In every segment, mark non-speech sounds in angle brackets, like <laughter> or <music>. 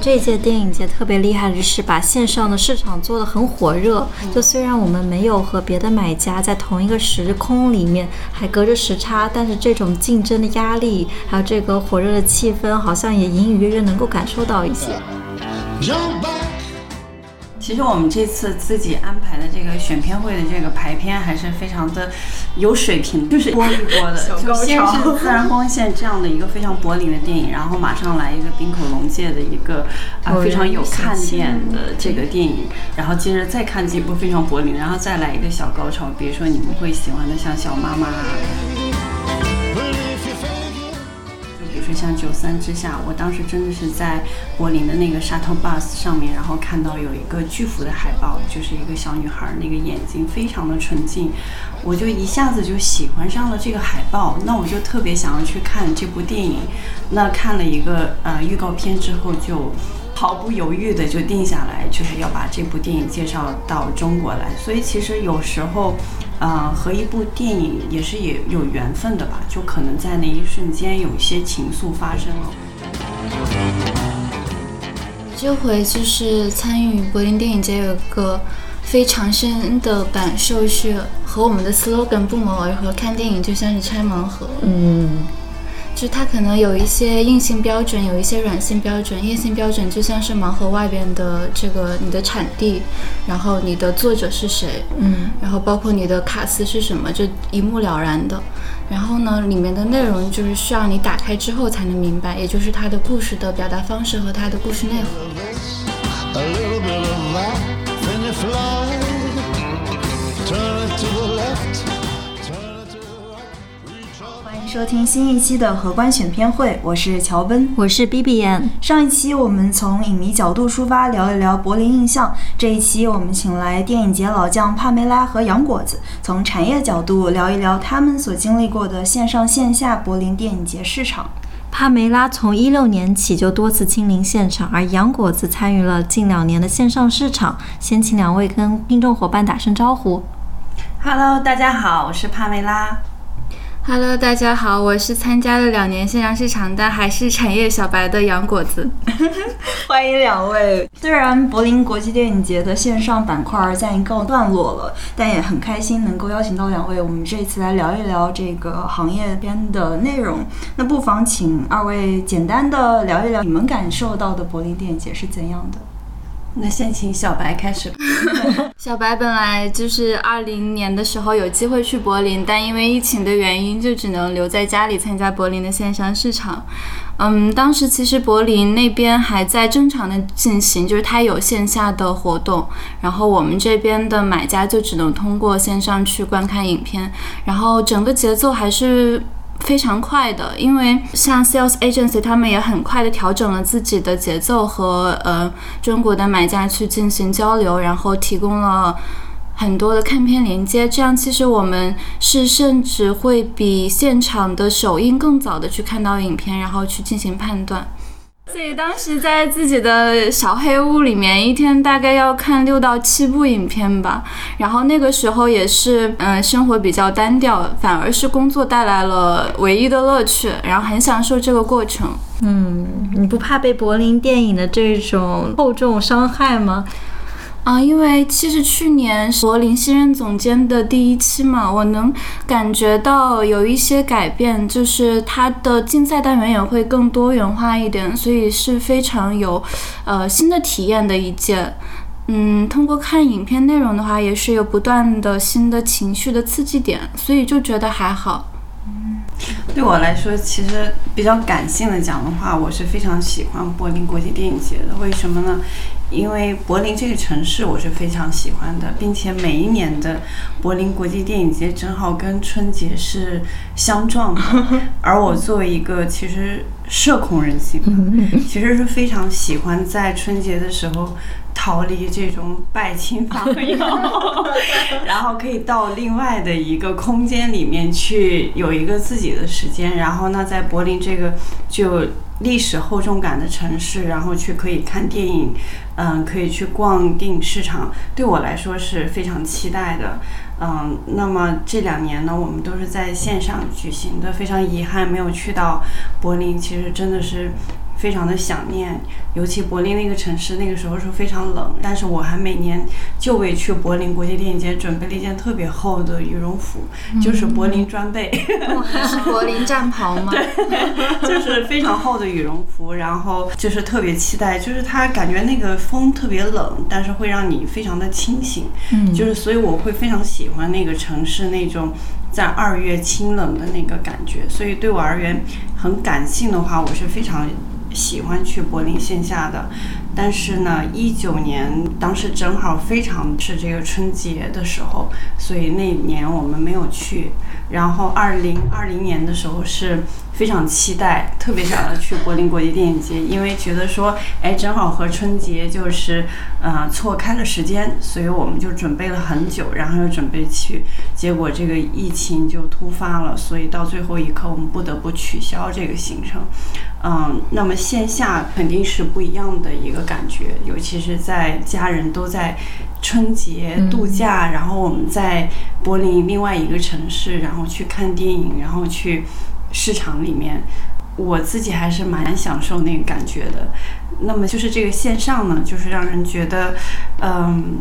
这届电影节特别厉害的是把线上的市场做得很火热。就虽然我们没有和别的买家在同一个时空里面，还隔着时差，但是这种竞争的压力，还有这个火热的气氛，好像也隐隐约约能够感受到一些。其实我们这次自己安排的这个选片会的这个排片还是非常的有水平，就是 <laughs> 播一播的，就先是自然光线这样的一个非常柏林的电影，然后马上来一个冰口龙介的一个啊非常有看点的这个电影，然后接着再看几部非常柏林，然后再来一个小高潮，比如说你们会喜欢的像小妈妈。就像九三之下，我当时真的是在柏林的那个 shuttle bus 上面，然后看到有一个巨幅的海报，就是一个小女孩，那个眼睛非常的纯净，我就一下子就喜欢上了这个海报。那我就特别想要去看这部电影。那看了一个呃预告片之后，就毫不犹豫的就定下来，就是要把这部电影介绍到中国来。所以其实有时候。呃，和一部电影也是也有缘分的吧，就可能在那一瞬间有一些情愫发生了。这回就是参与柏林电影节，有一个非常深的感受，是和我们的 slogan 不谋而合。看电影就像是拆盲盒。嗯。就它可能有一些硬性标准，有一些软性标准。硬性标准就像是盲盒外边的这个你的产地，然后你的作者是谁，嗯，然后包括你的卡司是什么，就一目了然的。然后呢，里面的内容就是需要你打开之后才能明白，也就是它的故事的表达方式和它的故事内核。收听新一期的荷官选片会，我是乔奔，我是 B B N。上一期我们从影迷角度出发聊一聊柏林印象，这一期我们请来电影节老将帕梅拉和杨果子，从产业角度聊一聊他们所经历过的线上线下柏林电影节市场。帕梅拉从一六年起就多次亲临现场，而杨果子参与了近两年的线上市场。先请两位跟听众伙伴打声招呼。Hello，大家好，我是帕梅拉。Hello，大家好，我是参加了两年线上市场，但还是产业小白的杨果子。<laughs> 欢迎两位。虽然柏林国际电影节的线上板块暂一告段落了，但也很开心能够邀请到两位，我们这次来聊一聊这个行业边的内容。那不妨请二位简单的聊一聊你们感受到的柏林电影节是怎样的。那先请小白开始吧。<laughs> 小白本来就是二零年的时候有机会去柏林，但因为疫情的原因，就只能留在家里参加柏林的线上市场。嗯，当时其实柏林那边还在正常的进行，就是它有线下的活动，然后我们这边的买家就只能通过线上去观看影片，然后整个节奏还是。非常快的，因为像 sales agency 他们也很快的调整了自己的节奏和呃中国的买家去进行交流，然后提供了很多的看片连接，这样其实我们是甚至会比现场的首映更早的去看到影片，然后去进行判断。所以当时在自己的小黑屋里面，一天大概要看六到七部影片吧。然后那个时候也是，嗯，生活比较单调，反而是工作带来了唯一的乐趣，然后很享受这个过程。嗯，你不怕被柏林电影的这种厚重伤害吗？啊，因为其实去年柏林新任总监的第一期嘛，我能感觉到有一些改变，就是它的竞赛单元也会更多元化一点，所以是非常有，呃，新的体验的一届。嗯，通过看影片内容的话，也是有不断的新的情绪的刺激点，所以就觉得还好。对我来说，其实比较感性的讲的话，我是非常喜欢柏林国际电影节的。为什么呢？因为柏林这个城市我是非常喜欢的，并且每一年的柏林国际电影节正好跟春节是相撞的。<laughs> 而我作为一个其实社恐人性，其实是非常喜欢在春节的时候逃离这种 <laughs> 拜亲访友，然后可以到另外的一个空间里面去有一个自己的时间。然后呢，在柏林这个就。历史厚重感的城市，然后去可以看电影，嗯，可以去逛电影市场，对我来说是非常期待的，嗯，那么这两年呢，我们都是在线上举行的，非常遗憾没有去到柏林，其实真的是。非常的想念，尤其柏林那个城市，那个时候是非常冷，但是我还每年就为去柏林国际电影节准备了一件特别厚的羽绒服，就是柏林专备，是柏林战袍吗？对，<laughs> 就是非常厚的羽绒服，然后就是特别期待，就是它感觉那个风特别冷，但是会让你非常的清醒，嗯，就是所以我会非常喜欢那个城市那种在二月清冷的那个感觉，所以对我而言，很感性的话，我是非常。喜欢去柏林线下的，但是呢，一九年当时正好非常是这个春节的时候，所以那年我们没有去。然后二零二零年的时候是。非常期待，特别想要去柏林国际电影节，因为觉得说，哎，正好和春节就是，呃，错开了时间，所以我们就准备了很久，然后又准备去，结果这个疫情就突发了，所以到最后一刻我们不得不取消这个行程。嗯，那么线下肯定是不一样的一个感觉，尤其是在家人都在春节度假，然后我们在柏林另外一个城市，然后去看电影，然后去。市场里面，我自己还是蛮享受那个感觉的。那么就是这个线上呢，就是让人觉得，嗯，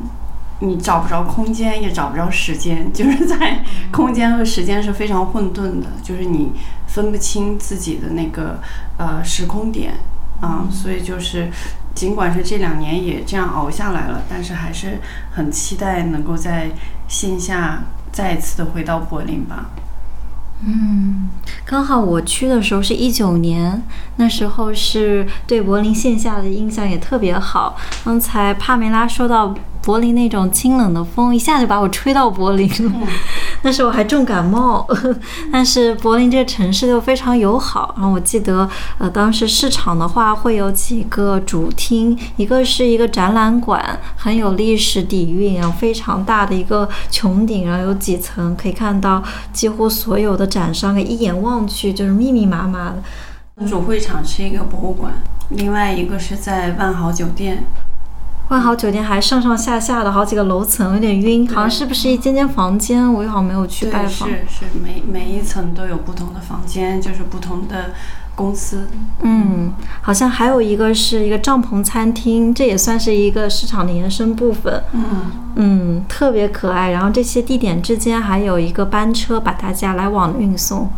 你找不着空间，也找不着时间，<laughs> 就是在空间和时间是非常混沌的，就是你分不清自己的那个呃时空点啊。所以就是，尽管是这两年也这样熬下来了，但是还是很期待能够在线下再一次的回到柏林吧。嗯，刚好我去的时候是一九年，那时候是对柏林线下的印象也特别好。刚才帕梅拉说到。柏林那种清冷的风一下就把我吹到柏林了，<laughs> 那时候我还重感冒。<laughs> 但是柏林这个城市又非常友好。然后我记得，呃，当时市场的话会有几个主厅，一个是一个展览馆，很有历史底蕴，然后非常大的一个穹顶，然后有几层，可以看到几乎所有的展商，一眼望去就是密密麻麻的。主会场是一个博物馆，另外一个是在万豪酒店。万豪酒店还上上下下的好几个楼层，有点晕，好像是不是一间间房间？我又好像没有去拜访。是是，每每一层都有不同的房间，就是不同的公司。嗯，好像还有一个是一个帐篷餐厅，这也算是一个市场的延伸部分。嗯嗯，特别可爱。然后这些地点之间还有一个班车把大家来往运送。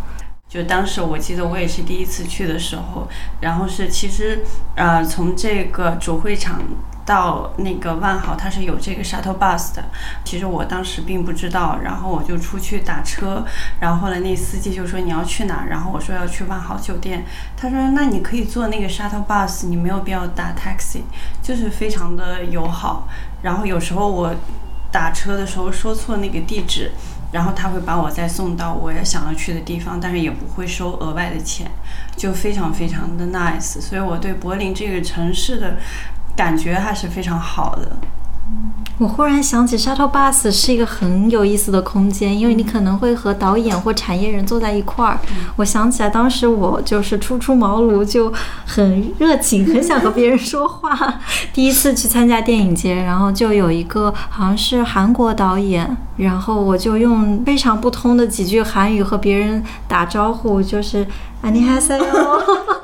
就当时我记得我也是第一次去的时候，然后是其实呃从这个主会场。到那个万豪，它是有这个 shuttle bus 的。其实我当时并不知道，然后我就出去打车，然后后来那司机就说你要去哪？然后我说要去万豪酒店。他说那你可以坐那个 shuttle bus，你没有必要打 taxi，就是非常的友好。然后有时候我打车的时候说错那个地址，然后他会把我再送到我也想要去的地方，但是也不会收额外的钱，就非常非常的 nice。所以我对柏林这个城市的。感觉还是非常好的。我忽然想起 shuttle bus 是一个很有意思的空间，因为你可能会和导演或产业人坐在一块儿。我想起来，当时我就是初出茅庐，就很热情，<laughs> 很想和别人说话。第一次去参加电影节，然后就有一个好像是韩国导演，然后我就用非常不通的几句韩语和别人打招呼，就是안녕하세 요。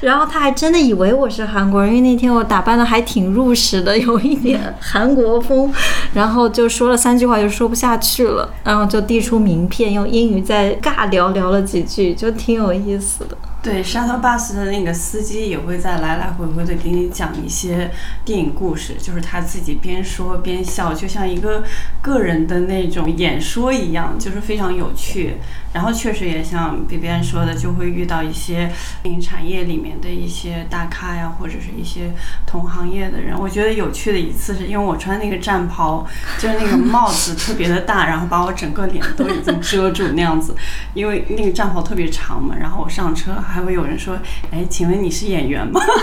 然后他还真的以为我是韩国人，因为那天我打扮的还挺入时的，有一点韩国风。然后就说了三句话就说不下去了，然后就递出名片，用英语再尬聊聊了几句，就挺有意思的。对，shuttle bus 的那个司机也会在来来回回的给你讲一些电影故事，就是他自己边说边笑，就像一个个人的那种演说一样，就是非常有趣。然后确实也像 B B N 说的，就会遇到一些电影产业里面的一些大咖呀，或者是一些同行业的人。我觉得有趣的一次是因为我穿那个战袍，就是那个帽子特别的大，然后把我整个脸都已经遮住那样子，因为那个战袍特别长嘛。然后我上车还会有人说：“哎，请问你是演员吗？” <laughs>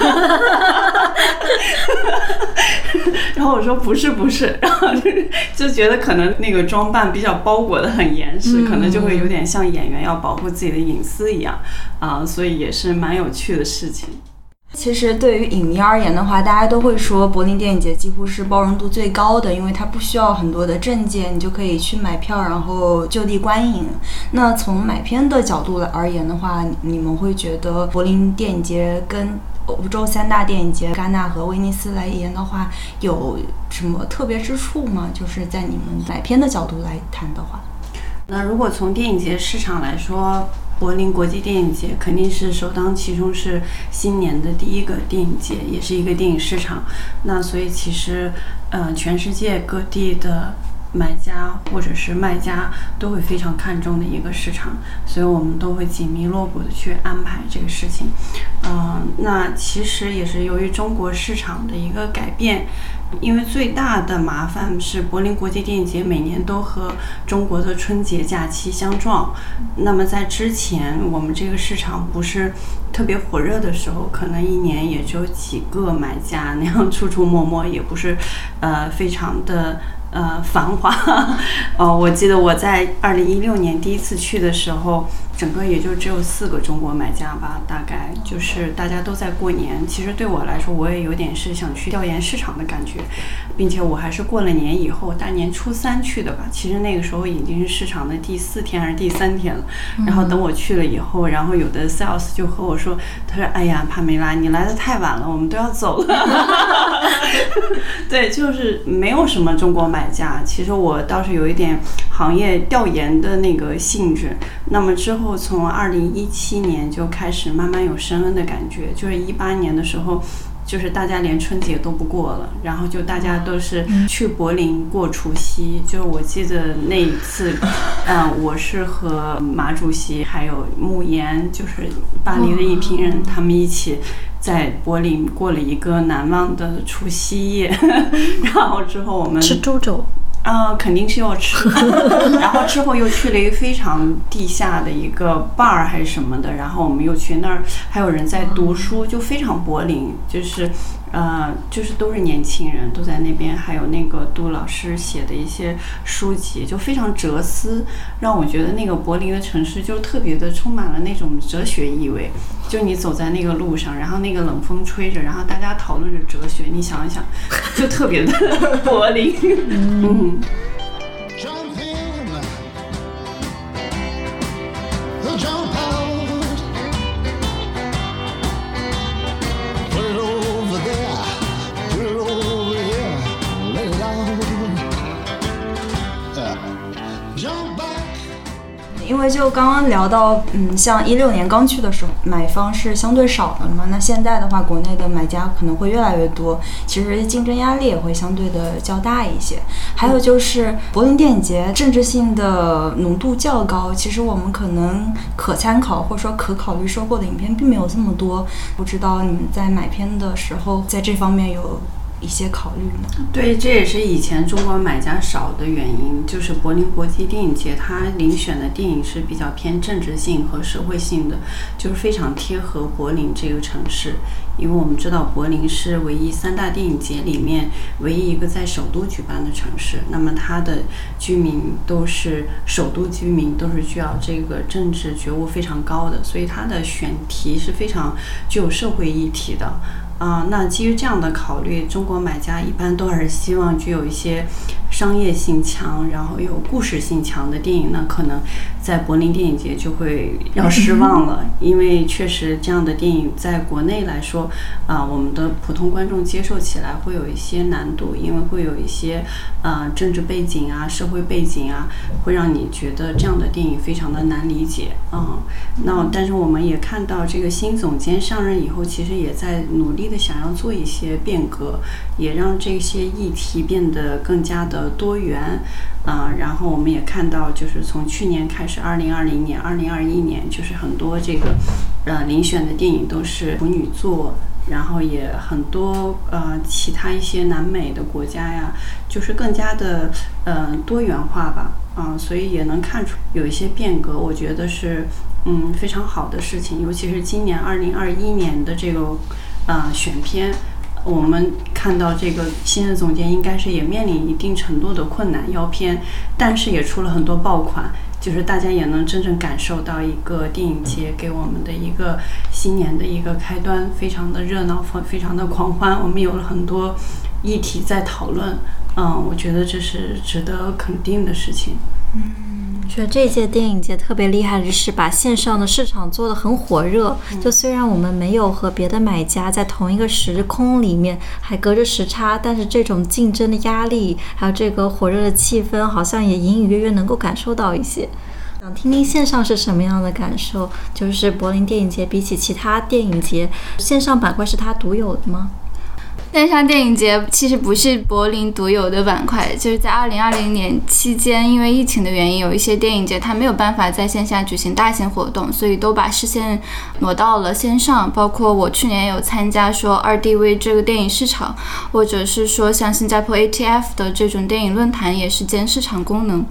然后我说：“不是，不是。”然后就是就觉得可能那个装扮比较包裹的很严实，可能就会有点像。像演员要保护自己的隐私一样啊，所以也是蛮有趣的事情。其实对于影迷而言的话，大家都会说柏林电影节几乎是包容度最高的，因为它不需要很多的证件，你就可以去买票，然后就地观影。那从买片的角度来而言的话，你们会觉得柏林电影节跟欧洲三大电影节戛纳和威尼斯来言的话，有什么特别之处吗？就是在你们买片的角度来谈的话。那如果从电影节市场来说，柏林国际电影节肯定是首当其冲，是新年的第一个电影节，也是一个电影市场。那所以其实，呃，全世界各地的买家或者是卖家都会非常看重的一个市场，所以我们都会紧密锣鼓的去安排这个事情。嗯，那其实也是由于中国市场的一个改变。因为最大的麻烦是柏林国际电影节每年都和中国的春节假期相撞。那么在之前我们这个市场不是特别火热的时候，可能一年也只有几个买家那样出出没没，也不是呃非常的呃繁华。呃，<laughs> 我记得我在二零一六年第一次去的时候。整个也就只有四个中国买家吧，大概就是大家都在过年。其实对我来说，我也有点是想去调研市场的感觉，并且我还是过了年以后大年初三去的吧。其实那个时候已经是市场的第四天还是第三天了。然后等我去了以后，然后有的 sales 就和我说：“他说，哎呀，帕梅拉，你来的太晚了，我们都要走了。<laughs> ” <laughs> 对，就是没有什么中国买家。其实我倒是有一点行业调研的那个性质。那么之后。从二零一七年就开始慢慢有升温的感觉，就是一八年的时候，就是大家连春节都不过了，然后就大家都是去柏林过除夕。就是我记得那一次，嗯，<laughs> 我是和马主席还有慕言，就是巴黎的一批人，他们一起在柏林过了一个难忘的除夕夜。<laughs> 然后之后我们吃猪肘。啊，肯定是要吃，<laughs> 然后之后又去了一个非常地下的一个 bar 还是什么的，然后我们又去那儿，还有人在读书，就非常柏林，就是。呃，就是都是年轻人，都在那边，还有那个杜老师写的一些书籍，就非常哲思，让我觉得那个柏林的城市就特别的充满了那种哲学意味。就你走在那个路上，然后那个冷风吹着，然后大家讨论着哲学，你想一想，就特别的 <laughs> 柏林。嗯。因为就刚刚聊到，嗯，像一六年刚去的时候，买方是相对少的嘛。那现在的话，国内的买家可能会越来越多，其实竞争压力也会相对的较大一些。还有就是柏林电影节政治性的浓度较高，其实我们可能可参考或者说可考虑收购的影片并没有这么多。不知道你们在买片的时候，在这方面有？一些考虑呢？对，这也是以前中国买家少的原因。就是柏林国际电影节，它遴选的电影是比较偏政治性和社会性的，就是非常贴合柏林这个城市。因为我们知道柏林是唯一三大电影节里面唯一一个在首都举办的城市，那么它的居民都是首都居民，都是需要这个政治觉悟非常高的，所以它的选题是非常具有社会议题的。啊，那基于这样的考虑，中国买家一般都还是希望具有一些商业性强，然后有故事性强的电影。那可能在柏林电影节就会要 <laughs> 失望了，因为确实这样的电影在国内来说说，啊，我们的普通观众接受起来会有一些难度，因为会有一些呃政治背景啊、社会背景啊，会让你觉得这样的电影非常的难理解嗯。那但是我们也看到，这个新总监上任以后，其实也在努力的想要做一些变革，也让这些议题变得更加的多元。啊，然后我们也看到，就是从去年开始，二零二零年、二零二一年，就是很多这个，呃，遴选的电影都是处女座，然后也很多呃其他一些南美的国家呀，就是更加的呃多元化吧，啊，所以也能看出有一些变革，我觉得是嗯非常好的事情，尤其是今年二零二一年的这个呃选片。我们看到这个新的总监应该是也面临一定程度的困难要片，但是也出了很多爆款，就是大家也能真正感受到一个电影节给我们的一个新年的一个开端，非常的热闹，非非常的狂欢。我们有了很多议题在讨论，嗯，我觉得这是值得肯定的事情。嗯。觉得这届电影节特别厉害的是把线上的市场做得很火热。就虽然我们没有和别的买家在同一个时空里面，还隔着时差，但是这种竞争的压力，还有这个火热的气氛，好像也隐隐约约能够感受到一些。想听听线上是什么样的感受？就是柏林电影节比起其他电影节，线上板块是它独有的吗？线上电影节其实不是柏林独有的板块，就是在二零二零年期间，因为疫情的原因，有一些电影节它没有办法在线下举行大型活动，所以都把视线挪到了线上。包括我去年有参加说二 DV 这个电影市场，或者是说像新加坡 ATF 的这种电影论坛，也是兼市场功能。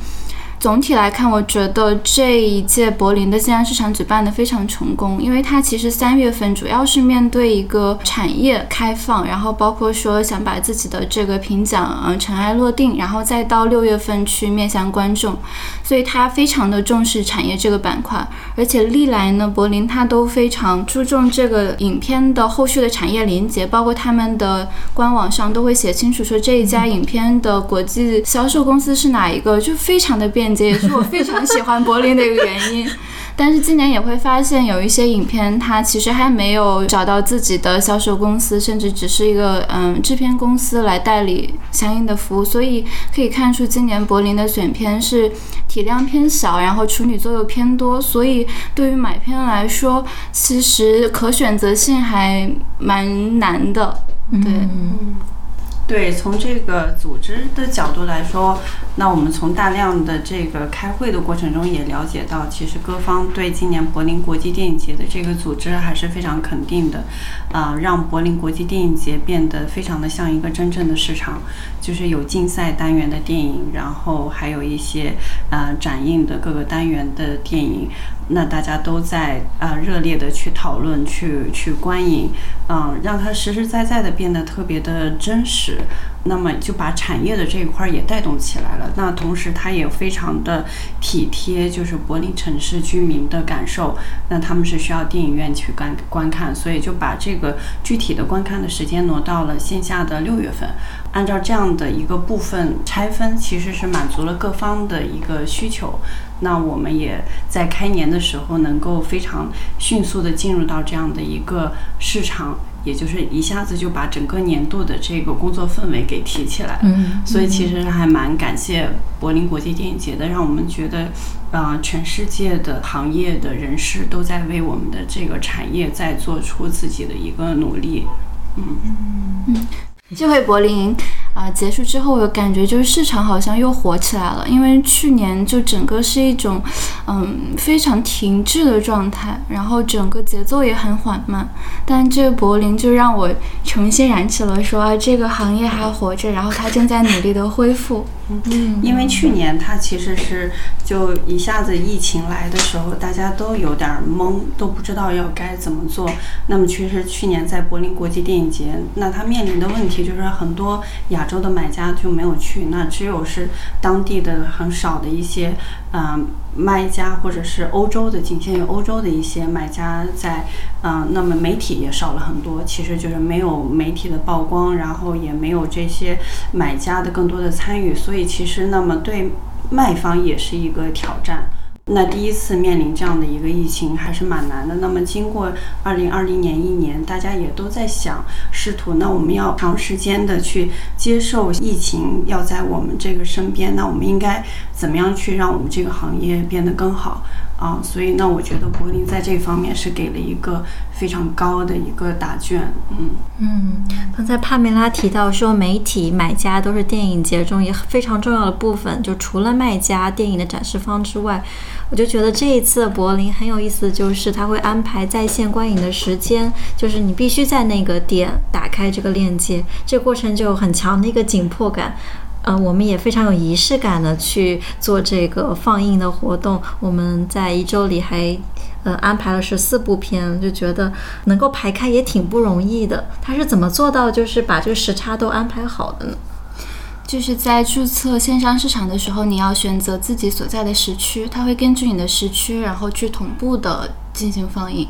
总体来看，我觉得这一届柏林的线上市场举办的非常成功，因为它其实三月份主要是面对一个产业开放，然后包括说想把自己的这个评奖嗯尘埃落定，然后再到六月份去面向观众，所以它非常的重视产业这个板块，而且历来呢，柏林它都非常注重这个影片的后续的产业连接，包括他们的官网上都会写清楚说这一家影片的国际销售公司是哪一个，就非常的便。也是我非常喜欢柏林的一个原因，但是今年也会发现有一些影片，它其实还没有找到自己的销售公司，甚至只是一个嗯制片公司来代理相应的服务，所以可以看出今年柏林的选片是体量偏小，然后处女座又偏多，所以对于买片来说，其实可选择性还蛮难的，对。对，从这个组织的角度来说，那我们从大量的这个开会的过程中也了解到，其实各方对今年柏林国际电影节的这个组织还是非常肯定的，啊，让柏林国际电影节变得非常的像一个真正的市场，就是有竞赛单元的电影，然后还有一些呃展映的各个单元的电影。那大家都在啊热烈的去讨论，去去观影，嗯，让它实实在在的变得特别的真实。那么就把产业的这一块也带动起来了。那同时它也非常的体贴，就是柏林城市居民的感受。那他们是需要电影院去观观看，所以就把这个具体的观看的时间挪到了线下的六月份。按照这样的一个部分拆分，其实是满足了各方的一个需求。那我们也在开年的时候能够非常迅速的进入到这样的一个市场。也就是一下子就把整个年度的这个工作氛围给提起来了，嗯，所以其实还蛮感谢柏林国际电影节的，让我们觉得，呃，全世界的行业的人士都在为我们的这个产业在做出自己的一个努力，嗯嗯，这回柏林。啊，结束之后我感觉就是市场好像又火起来了，因为去年就整个是一种，嗯，非常停滞的状态，然后整个节奏也很缓慢。但这个柏林就让我重新燃起了说啊，这个行业还活着，然后它正在努力的恢复。嗯，因为去年它其实是就一下子疫情来的时候，大家都有点懵，都不知道要该怎么做。那么其实去年在柏林国际电影节，那它面临的问题就是很多亚洲的买家就没有去，那只有是当地的很少的一些嗯卖家，或者是欧洲的仅限于欧洲的一些买家在嗯，那么媒体也少了很多，其实就是没有媒体的曝光，然后也没有这些买家的更多的参与，所以其实那么对卖方也是一个挑战。那第一次面临这样的一个疫情还是蛮难的。那么经过二零二零年一年，大家也都在想，试图那我们要长时间的去接受疫情要在我们这个身边，那我们应该怎么样去让我们这个行业变得更好？啊，所以那我觉得柏林在这方面是给了一个非常高的一个答卷，嗯嗯。刚才帕梅拉提到说，媒体买家都是电影节中也非常重要的部分，就除了卖家、电影的展示方之外，我就觉得这一次柏林很有意思，就是他会安排在线观影的时间，就是你必须在那个点打开这个链接，这个过程就有很强的一个紧迫感。呃，我们也非常有仪式感的去做这个放映的活动。我们在一周里还呃安排了十四部片，就觉得能够排开也挺不容易的。他是怎么做到就是把这个时差都安排好的呢？就是在注册线上市场的时候，你要选择自己所在的时区，它会根据你的时区，然后去同步的进行放映。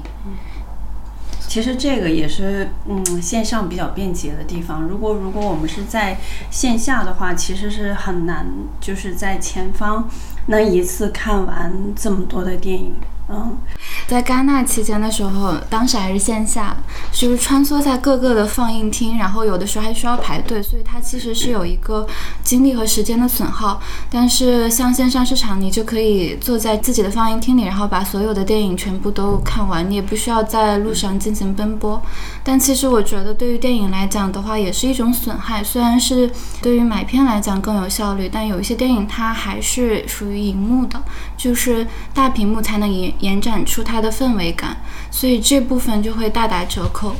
其实这个也是，嗯，线上比较便捷的地方。如果如果我们是在线下的话，其实是很难，就是在前方能一次看完这么多的电影。嗯，在戛纳期间的时候，当时还是线下，就是穿梭在各个的放映厅，然后有的时候还需要排队，所以它其实是有一个精力和时间的损耗。但是像线上市场，你就可以坐在自己的放映厅里，然后把所有的电影全部都看完，你也不需要在路上进行奔波。但其实我觉得，对于电影来讲的话，也是一种损害。虽然是对于买片来讲更有效率，但有一些电影它还是属于荧幕的，就是大屏幕才能延延展出它的氛围感，所以这部分就会大打折扣。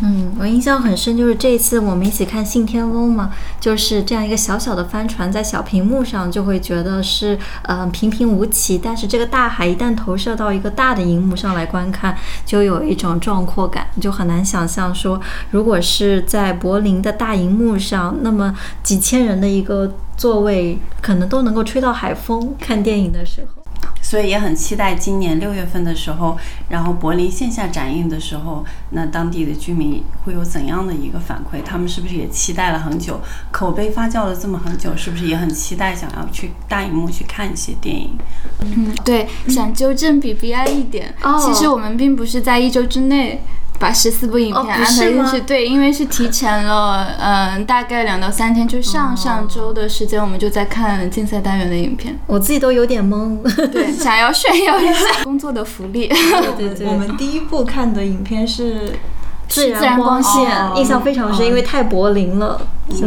嗯，我印象很深，就是这一次我们一起看《信天翁》嘛，就是这样一个小小的帆船在小屏幕上，就会觉得是嗯平平无奇。但是这个大海一旦投射到一个大的荧幕上来观看，就有一种壮阔感，就很难想象说，如果是在柏林的大荧幕上，那么几千人的一个座位，可能都能够吹到海风。看电影的时候。所以也很期待今年六月份的时候，然后柏林线下展映的时候，那当地的居民会有怎样的一个反馈？他们是不是也期待了很久，口碑发酵了这么很久，是不是也很期待想要去大荧幕去看一些电影？嗯，对，想纠正比 B I 一点，其实我们并不是在一周之内。把十四部影片安排进去，对，因为是提前了，嗯，大概两到三天，就上上周的时间，我们就在看竞赛单元的影片。我自己都有点懵，对，<laughs> 想要炫耀一下工作的福利。对对对，我们第一部看的影片是自然光线，印象非常深，因为太柏林了，对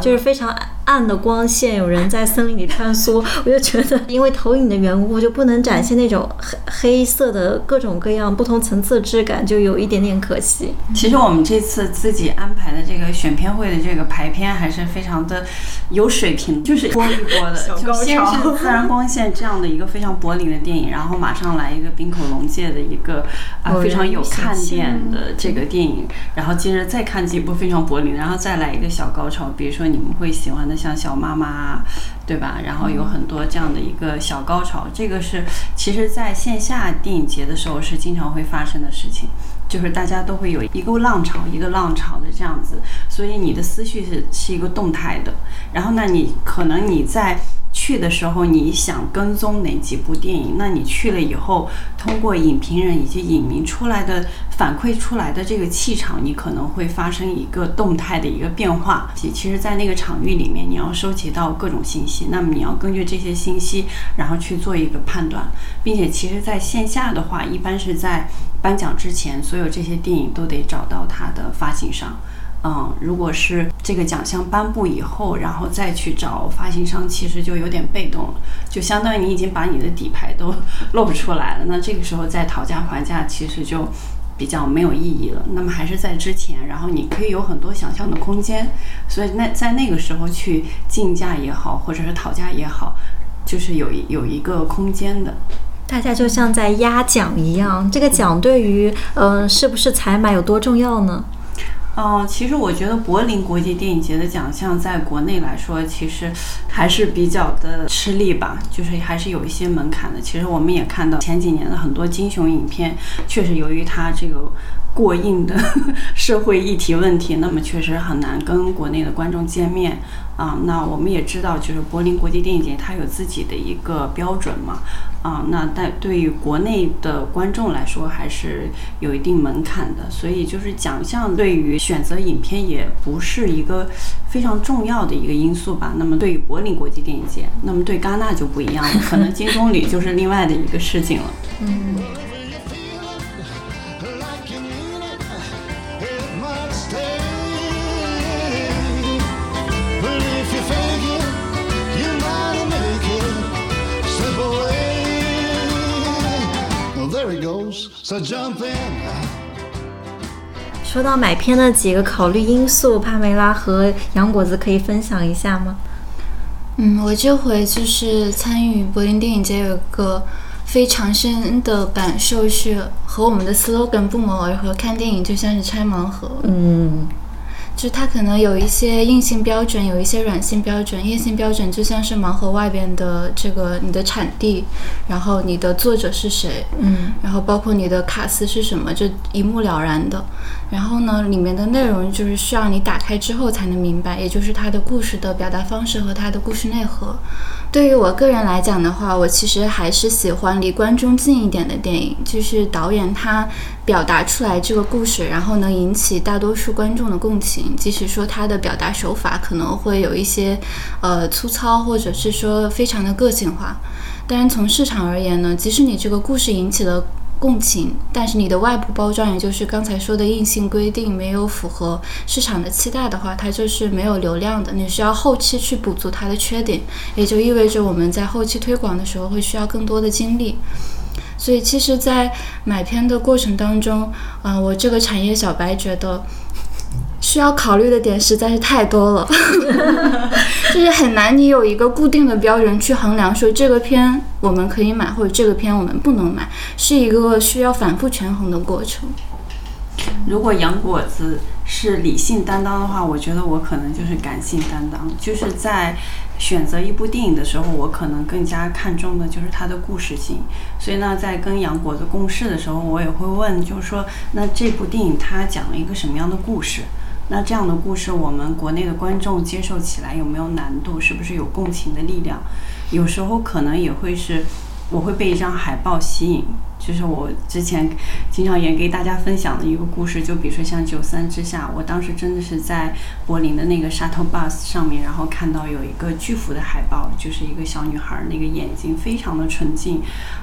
就是非常。暗的光线，有人在森林里穿梭，<laughs> 我就觉得，因为投影的缘故，就不能展现那种黑黑色的各种各样不同层次的质感，就有一点点可惜。其实我们这次自己安排的这个选片会的这个排片还是非常的有水平，就是一波一波的，就先是自然光线这样的一个非常柏林的电影，然后马上来一个冰口龙介的一个啊非常有看点的这个电影，然后接着再看几部非常柏林，然后再来一个小高潮，比如说你们会喜欢的。像小妈妈，对吧？然后有很多这样的一个小高潮，这个是其实在线下电影节的时候是经常会发生的事情，就是大家都会有一个浪潮一个浪潮的这样子，所以你的思绪是是一个动态的。然后呢，你可能你在。去的时候，你想跟踪哪几部电影？那你去了以后，通过影评人以及影迷出来的反馈出来的这个气场，你可能会发生一个动态的一个变化。其其实，在那个场域里面，你要收集到各种信息，那么你要根据这些信息，然后去做一个判断，并且，其实在线下的话，一般是在颁奖之前，所有这些电影都得找到它的发行商。嗯，如果是这个奖项颁布以后，然后再去找发行商，其实就有点被动了，就相当于你已经把你的底牌都 <laughs> 露出来了。那这个时候再讨价还价，其实就比较没有意义了。那么还是在之前，然后你可以有很多想象的空间，所以那在那个时候去竞价也好，或者是讨价也好，就是有有一个空间的。大家就像在压奖一样，这个奖对于嗯是不是采买有多重要呢？哦，其实我觉得柏林国际电影节的奖项在国内来说，其实还是比较的吃力吧，就是还是有一些门槛的。其实我们也看到前几年的很多金熊影片，确实由于它这个过硬的 <laughs> 社会议题问题，那么确实很难跟国内的观众见面啊。那我们也知道，就是柏林国际电影节它有自己的一个标准嘛啊。那但对于国内的观众来说，还是有一定门槛的。所以就是奖项对于选择影片也不是一个非常重要的一个因素吧。那么对于柏林国际电影节，那么对戛纳就不一样了，可能金棕榈就是另外的一个事情了。嗯。说到买片的几个考虑因素，帕梅拉和杨果子可以分享一下吗？嗯，我这回就是参与柏林电影节，有一个非常深的感受是和我们的 slogan 不谋而合，看电影就像是拆盲盒。嗯。就它可能有一些硬性标准，有一些软性标准。硬性标准就像是盲盒外边的这个你的产地，然后你的作者是谁，嗯，然后包括你的卡司是什么，就一目了然的。然后呢，里面的内容就是需要你打开之后才能明白，也就是它的故事的表达方式和它的故事内核。对于我个人来讲的话，我其实还是喜欢离观众近一点的电影，就是导演他表达出来这个故事，然后能引起大多数观众的共情，即使说他的表达手法可能会有一些呃粗糙，或者是说非常的个性化。当然，从市场而言呢，即使你这个故事引起了。共情，但是你的外部包装，也就是刚才说的硬性规定，没有符合市场的期待的话，它就是没有流量的。你需要后期去补足它的缺点，也就意味着我们在后期推广的时候会需要更多的精力。所以，其实，在买片的过程当中，啊，我这个产业小白觉得。需要考虑的点实在是太多了，<laughs> 就是很难，你有一个固定的标准去衡量，说这个片我们可以买，或者这个片我们不能买，是一个需要反复权衡的过程。如果杨果子是理性担当的话，我觉得我可能就是感性担当，就是在选择一部电影的时候，我可能更加看重的就是它的故事性。所以呢，在跟杨果子共事的时候，我也会问，就是说，那这部电影它讲了一个什么样的故事？那这样的故事，我们国内的观众接受起来有没有难度？是不是有共情的力量？有时候可能也会是，我会被一张海报吸引。就是我之前经常也给大家分享的一个故事，就比如说像《九三之下》，我当时真的是在柏林的那个 shuttle bus 上面，然后看到有一个巨幅的海报，就是一个小女孩，那个眼睛非常的纯净，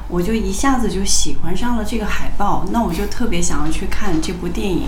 我就一下子就喜欢上了这个海报，那我就特别想要去看这部电影。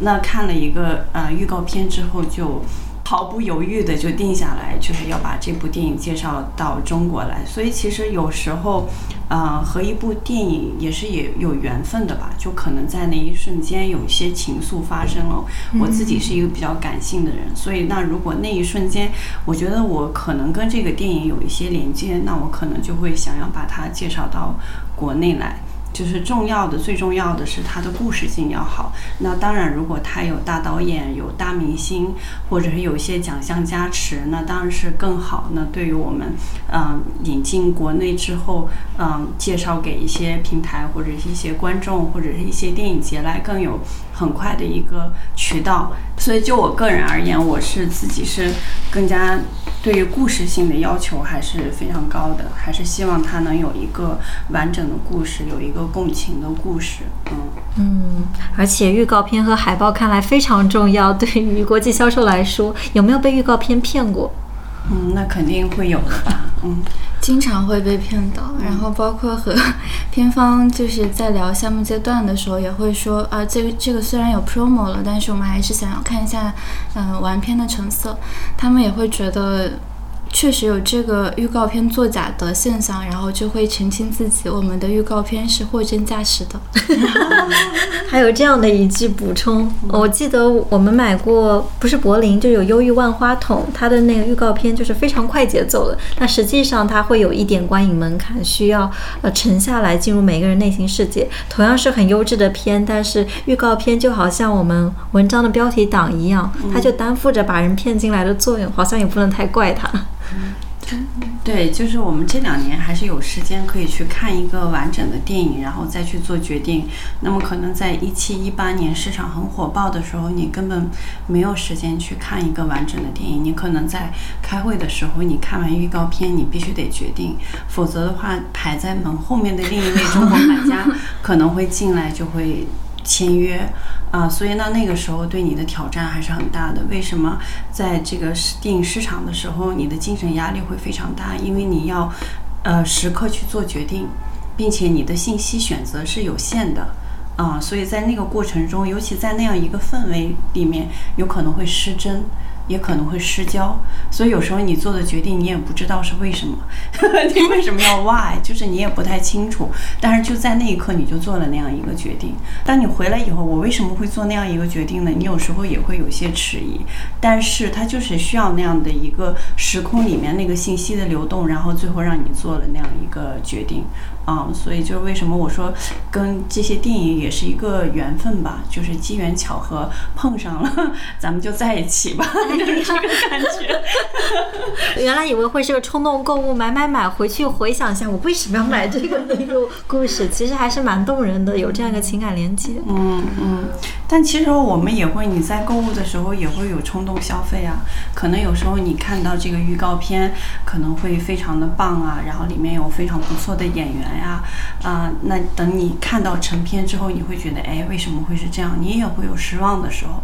那看了一个呃预告片之后就。毫不犹豫的就定下来，就是要把这部电影介绍到中国来。所以其实有时候，呃，和一部电影也是也有缘分的吧。就可能在那一瞬间有一些情愫发生了。我自己是一个比较感性的人，所以那如果那一瞬间，我觉得我可能跟这个电影有一些连接，那我可能就会想要把它介绍到国内来。就是重要的，最重要的是它的故事性要好。那当然，如果它有大导演、有大明星，或者是有一些奖项加持，那当然是更好。那对于我们，嗯，引进国内之后，嗯，介绍给一些平台或者是一些观众或者是一些电影节来，更有很快的一个渠道。所以就我个人而言，我是自己是更加。对于故事性的要求还是非常高的，还是希望它能有一个完整的故事，有一个共情的故事。嗯嗯，而且预告片和海报看来非常重要。对于国际销售来说，有没有被预告片骗过？嗯，那肯定会有的吧。<laughs> 嗯，经常会被骗到。然后包括和 <laughs> 片方就是在聊项目阶段的时候，也会说啊，这个这个虽然有 promo 了，但是我们还是想要看一下，嗯，完片的成色。他们也会觉得。确实有这个预告片作假的现象，然后就会澄清自己，我们的预告片是货真价实的。<laughs> 还有这样的一句补充，我记得我们买过，不是柏林，就有《忧郁万花筒》，它的那个预告片就是非常快节奏的。但实际上它会有一点观影门槛，需要呃沉下来进入每个人内心世界。同样是很优质的片，但是预告片就好像我们文章的标题党一样，它就担负着把人骗进来的作用，好像也不能太怪它。对，就是我们这两年还是有时间可以去看一个完整的电影，然后再去做决定。那么可能在一七一八年市场很火爆的时候，你根本没有时间去看一个完整的电影。你可能在开会的时候，你看完预告片，你必须得决定，否则的话，排在门后面的另一位中国买家 <laughs> 可能会进来就会。签约啊，所以呢，那个时候对你的挑战还是很大的。为什么在这个电影市场的时候，你的精神压力会非常大？因为你要呃时刻去做决定，并且你的信息选择是有限的啊，所以在那个过程中，尤其在那样一个氛围里面，有可能会失真。也可能会失焦，所以有时候你做的决定你也不知道是为什么，<laughs> 你为什么要 why，就是你也不太清楚。但是就在那一刻你就做了那样一个决定。当你回来以后，我为什么会做那样一个决定呢？你有时候也会有些迟疑，但是它就是需要那样的一个时空里面那个信息的流动，然后最后让你做了那样一个决定。啊，所以就是为什么我说跟这些电影也是一个缘分吧，就是机缘巧合碰上了，咱们就在一起吧，<laughs> 就是这个感觉。<laughs> 原来以为会是个冲动购物，买买买，回去回想一下我为什么要买这个的一个故事，其实还是蛮动人的，有这样一个情感连接。嗯嗯，但其实我们也会，你在购物的时候也会有冲动消费啊，可能有时候你看到这个预告片可能会非常的棒啊，然后里面有非常不错的演员。呀，啊，那等你看到成片之后，你会觉得，哎，为什么会是这样？你也会有失望的时候。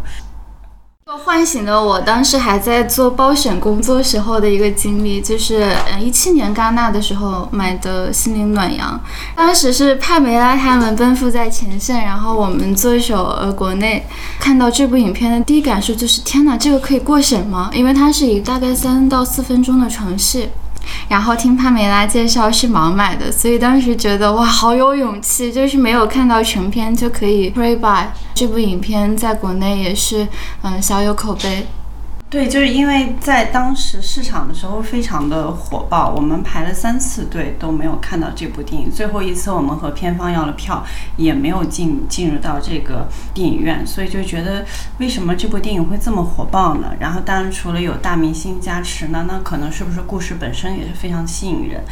唤醒了我当时还在做包选工作时候的一个经历，就是呃一七年戛纳的时候买的《心灵暖阳》，当时是帕梅拉他们奔赴在前线，然后我们做一首呃国内看到这部影片的第一感受就是天哪，这个可以过审吗？因为它是以大概三到四分钟的床戏。然后听帕梅拉介绍是盲买的，所以当时觉得哇，好有勇气，就是没有看到成片就可以 pray by 这部影片，在国内也是嗯小有口碑。对，就是因为在当时市场的时候非常的火爆，我们排了三次队都没有看到这部电影。最后一次我们和片方要了票，也没有进进入到这个电影院，所以就觉得为什么这部电影会这么火爆呢？然后当然除了有大明星加持呢，那可能是不是故事本身也是非常吸引人？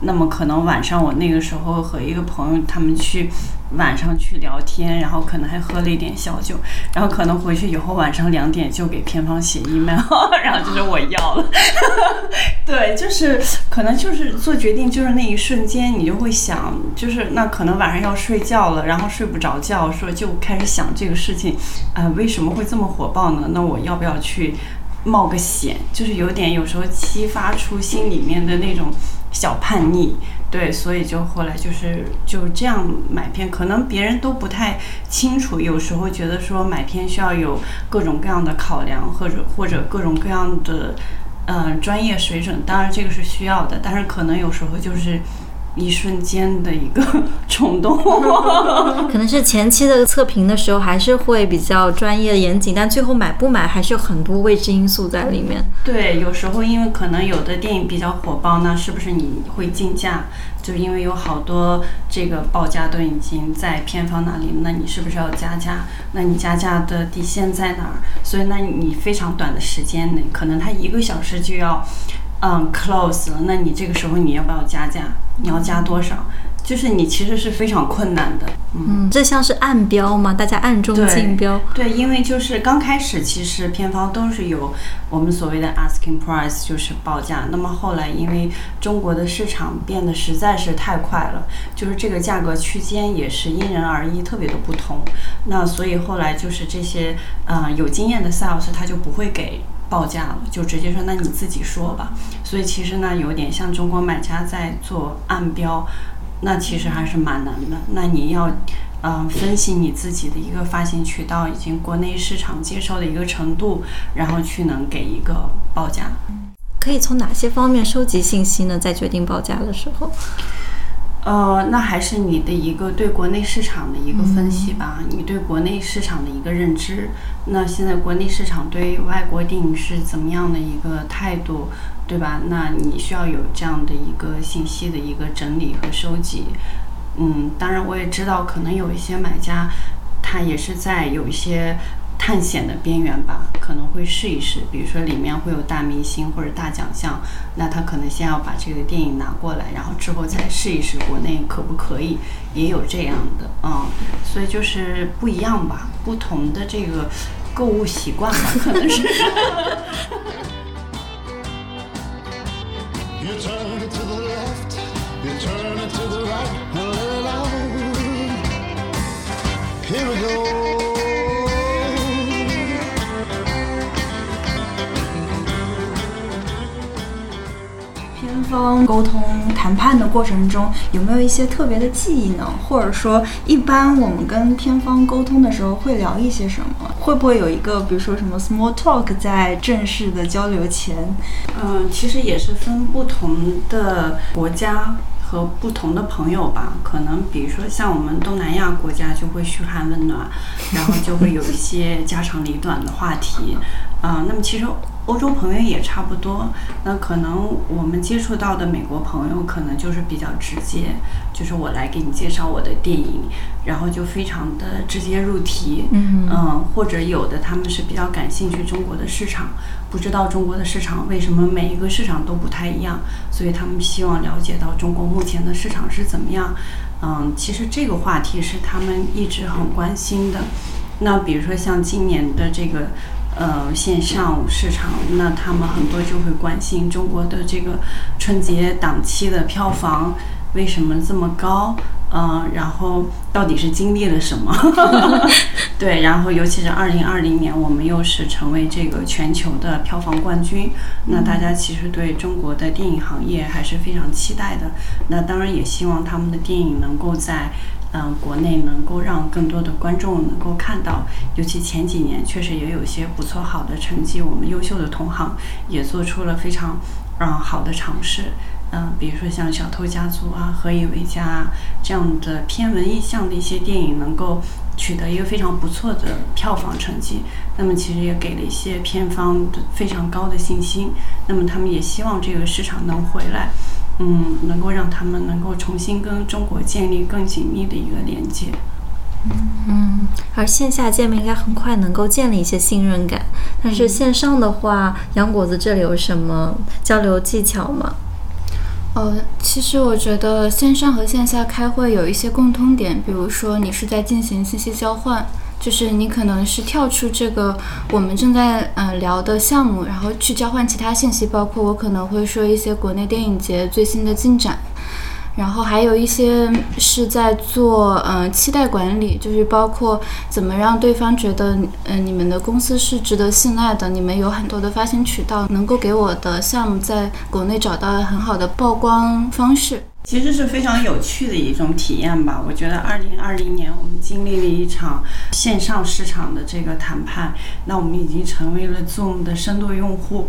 那么可能晚上我那个时候和一个朋友他们去晚上去聊天，然后可能还喝了一点小酒，然后可能回去以后晚上两点就给片方写 email，<laughs> 然后就是我要了。<laughs> 对，就是可能就是做决定就是那一瞬间，你就会想，就是那可能晚上要睡觉了，然后睡不着觉，说就开始想这个事情，呃，为什么会这么火爆呢？那我要不要去冒个险？就是有点有时候激发出心里面的那种。小叛逆，对，所以就后来就是就这样买片，可能别人都不太清楚。有时候觉得说买片需要有各种各样的考量，或者或者各种各样的嗯专业水准，当然这个是需要的，但是可能有时候就是。一瞬间的一个 <laughs> 冲动，<laughs> 可能是前期的测评的时候还是会比较专业严谨，但最后买不买还是有很多未知因素在里面。对，有时候因为可能有的电影比较火爆，那是不是你会竞价？就因为有好多这个报价都已经在片方那里，那你是不是要加价？那你加价的底线在哪儿？所以那你非常短的时间内，可能他一个小时就要。嗯，close 了，那你这个时候你要不要加价？你要加多少？就是你其实是非常困难的。嗯，这像是暗标吗？大家暗中竞标？对，因为就是刚开始其实片方都是有我们所谓的 asking price，就是报价。那么后来因为中国的市场变得实在是太快了，就是这个价格区间也是因人而异，特别的不同。那所以后来就是这些嗯有经验的 sales 他就不会给。报价了，就直接说，那你自己说吧。所以其实呢，有点像中国买家在做暗标，那其实还是蛮难的。那你要，嗯，分析你自己的一个发行渠道以及国内市场接受的一个程度，然后去能给一个报价。可以从哪些方面收集信息呢？在决定报价的时候？呃，那还是你的一个对国内市场的一个分析吧，你对国内市场的一个认知。那现在国内市场对外国电影是怎么样的一个态度，对吧？那你需要有这样的一个信息的一个整理和收集。嗯，当然我也知道，可能有一些买家，他也是在有一些。探险的边缘吧，可能会试一试。比如说里面会有大明星或者大奖项，那他可能先要把这个电影拿过来，然后之后再试一试国内可不可以，也有这样的啊。所以就是不一样吧，不同的这个购物习惯吧，可能是。You turn it 方沟通谈判的过程中，有没有一些特别的记忆呢？或者说，一般我们跟偏方沟通的时候会聊一些什么？会不会有一个，比如说什么 small talk 在正式的交流前？嗯，其实也是分不同的国家和不同的朋友吧。可能比如说像我们东南亚国家就会嘘寒问暖，然后就会有一些家长里短的话题。啊、那么其实欧洲朋友也差不多。那可能我们接触到的美国朋友可能就是比较直接，就是我来给你介绍我的电影，然后就非常的直接入题。嗯嗯，或者有的他们是比较感兴趣中国的市场，不知道中国的市场为什么每一个市场都不太一样，所以他们希望了解到中国目前的市场是怎么样。嗯，其实这个话题是他们一直很关心的。那比如说像今年的这个呃线上市场，那他们很多就会关心中国的这个春节档期的票房为什么这么高？嗯、然后到底是经历了什么？<laughs> 对，然后尤其是二零二零年，我们又是成为这个全球的票房冠军，那大家其实对中国的电影行业还是非常期待的。那当然也希望他们的电影能够在嗯国内能够让更多的观众能够看到。尤其前几年确实也有一些不错好的成绩，我们优秀的同行也做出了非常嗯好的尝试。嗯，比如说像《小偷家族》啊，《何以为家》啊这样的偏文艺向的一些电影，能够取得一个非常不错的票房成绩，那么其实也给了一些片方的非常高的信心。那么他们也希望这个市场能回来，嗯，能够让他们能够重新跟中国建立更紧密的一个连接。嗯，而线下见面应该很快能够建立一些信任感，但是线上的话，杨果子这里有什么交流技巧吗？呃，其实我觉得线上和线下开会有一些共通点，比如说你是在进行信息交换，就是你可能是跳出这个我们正在呃聊的项目，然后去交换其他信息，包括我可能会说一些国内电影节最新的进展。然后还有一些是在做嗯、期待管理，就是包括怎么让对方觉得嗯、你们的公司是值得信赖的，你们有很多的发行渠道，能够给我的项目在国内找到很好的曝光方式。其实是非常有趣的一种体验吧。我觉得二零二零年我们经历了一场线上市场的这个谈判，那我们已经成为了 Zoom 的深度用户。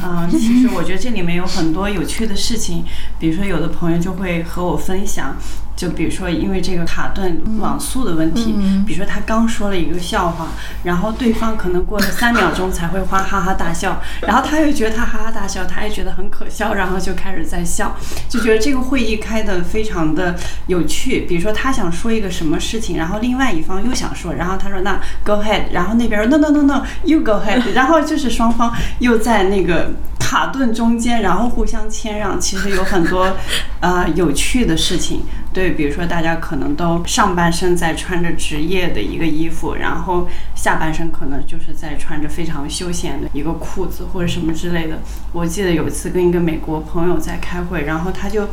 嗯、<laughs> 其实我觉得这里面有很多有趣的事情，比如说有的朋友就会和我分享。就比如说，因为这个卡顿网速的问题，比如说他刚说了一个笑话，然后对方可能过了三秒钟才会哈哈哈大笑，然后他又觉得他哈哈大笑，他也觉得很可笑，然后就开始在笑，就觉得这个会议开得非常的有趣。比如说他想说一个什么事情，然后另外一方又想说，然后他说那 go ahead，然后那边 no no no no you go ahead，<laughs> 然后就是双方又在那个卡顿中间，然后互相谦让，其实有很多呃有趣的事情。对，比如说大家可能都上半身在穿着职业的一个衣服，然后下半身可能就是在穿着非常休闲的一个裤子或者什么之类的。我记得有一次跟一个美国朋友在开会，然后他就。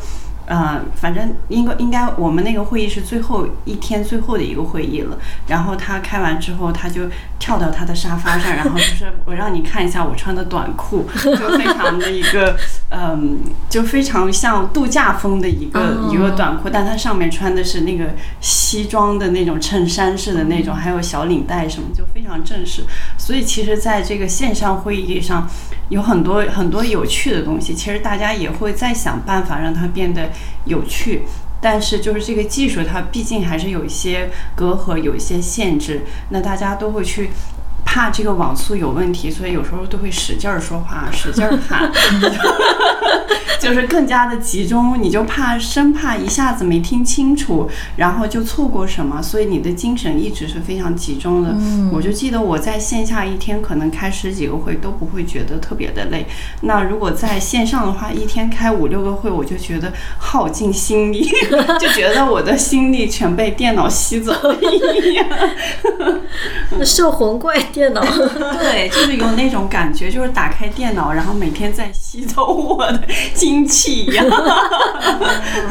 呃，反正应该应该我们那个会议是最后一天最后的一个会议了。然后他开完之后，他就跳到他的沙发上，然后就是我让你看一下我穿的短裤，就非常的一个嗯，就非常像度假风的一个、一个短裤，但它上面穿的是那个西装的那种衬衫式的那种，还有小领带什么，就非常正式。所以其实在这个线上会议上，有很多很多有趣的东西，其实大家也会在想办法让它变得有趣。但是就是这个技术，它毕竟还是有一些隔阂，有一些限制。那大家都会去怕这个网速有问题，所以有时候都会使劲儿说话，使劲儿喊。<laughs> 就是更加的集中，你就怕生怕一下子没听清楚，然后就错过什么，所以你的精神一直是非常集中的。我就记得我在线下一天可能开十几个会都不会觉得特别的累，那如果在线上的话，一天开五六个会，我就觉得耗尽心力，<laughs> 就觉得我的心力全被电脑吸走了一样。<laughs> 摄魂怪电脑。<laughs> 对，就是有那种感觉，就是打开电脑，然后每天在吸走我的精气一样。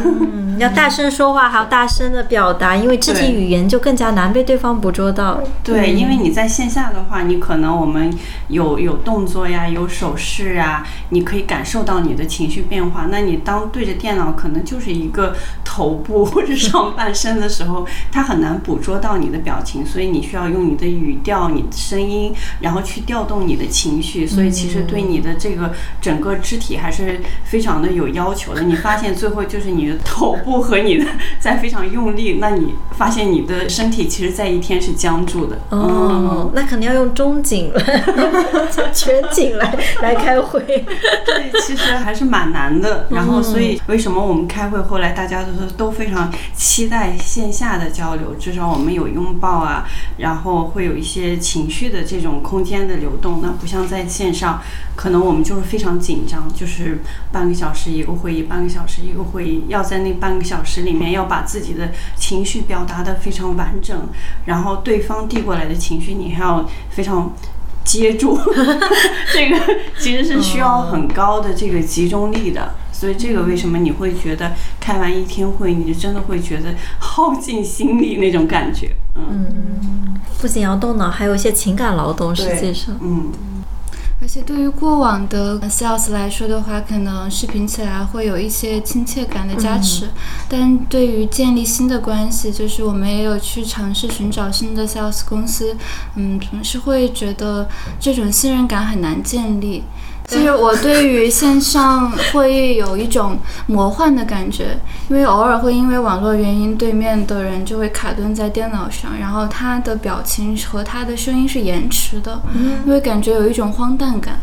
嗯，<laughs> 要大声说话，还要大声的表达，因为肢体语言就更加难被对方捕捉到。对，因为你在线下的话，你可能我们有有动作呀，有手势啊，你可以感受到你的情绪变化。那你当对着电脑，可能就是一个头部或者上半身的时候，它很难捕捉到你的表情，所以你需要用你的语调、你的声音，然后去调动你的情绪。所以其实对你的这个整个肢体还是非常的有要求的。你发现最后就是你的头部和你的在非常用力，那你发现你的身体其实在一天是僵住的。嗯哦，那肯定要用中景来，全景来来开会。对，其实还是蛮难的。然后，所以为什么我们开会后来大家都是都非常期待线下的交流，至少我们有拥抱啊，然后会有一些情绪的这种空间的流动。那不像在线上，可能我们就是非常紧张，就是半个小时一个会议，半个小时一个会议，要在那半个小时里面要把自己的情绪表达的非常完整，然后对方递过来的情绪，你还要非常。接住，<laughs> 这个其实是需要很高的这个集中力的，所以这个为什么你会觉得开完一天会，你就真的会觉得耗尽心力那种感觉，嗯嗯，不仅要动脑，还有一些情感劳动。实际上，嗯，而且对于过往的 sales 来说的话，可能视频起来会有一些亲切感的加持，但对于建立新的关系，就是我们也有去尝试寻找新的 sales 公司，嗯，总是会觉得这种信任感很难建立。就是我对于线上会议有一种魔幻的感觉，因为偶尔会因为网络原因，对面的人就会卡顿在电脑上，然后他的表情和他的声音是延迟的，因为感觉有一种荒诞感。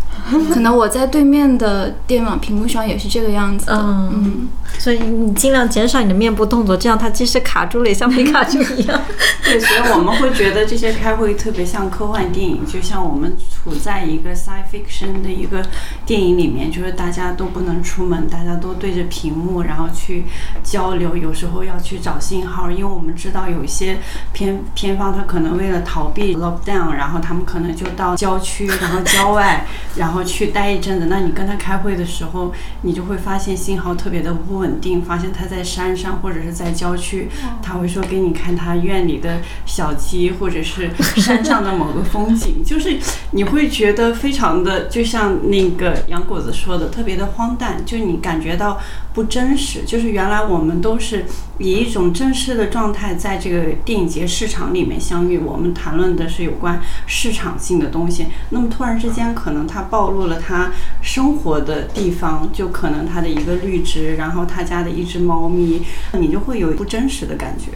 可能我在对面的电脑屏幕上也是这个样子的。嗯嗯，所以你尽量减少你的面部动作，这样它即使卡住了，也像没卡住一样。对，所以我们会觉得这些开会特别像科幻电影，就像我们处在一个 science fiction 的一个电影里面，就是大家都不能出门，大家都对着屏幕，然后去交流，有时候要去找信号，因为我们知道有一些偏偏方，他可能为了逃避 lockdown，然后他们可能就到郊区，然后郊外，然后去待一阵子。那你跟他开会的时候，你就会发现信号特别的不稳定，发现他在山上或者是在郊区，他会说给你看他院里的小鸡，或者是山上的某个风景，就是你会觉得非常的，就像那个杨果子说的，特别的荒诞，就你感觉到不真实。就是原来我们都是以一种正式的状态在这个电影节市场里面相遇，我们谈论的是有关市场性的东西。那么突然之间，可能他暴露了他生活的地方，就可能他的一个绿植，然后他家的一只猫咪，你就会有不真实的感觉。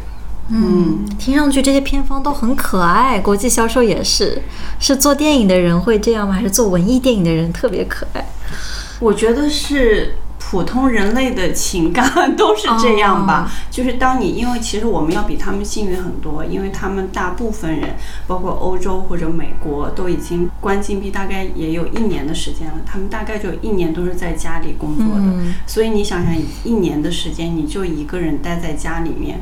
嗯，听上去这些偏方都很可爱，国际销售也是。是做电影的人会这样吗？还是做文艺电影的人特别可爱？我觉得是普通人类的情感都是这样吧。就是当你因为其实我们要比他们幸运很多，因为他们大部分人，包括欧洲或者美国，都已经关禁闭大概也有一年的时间了。他们大概就一年都是在家里工作的，所以你想想，一年的时间你就一个人待在家里面。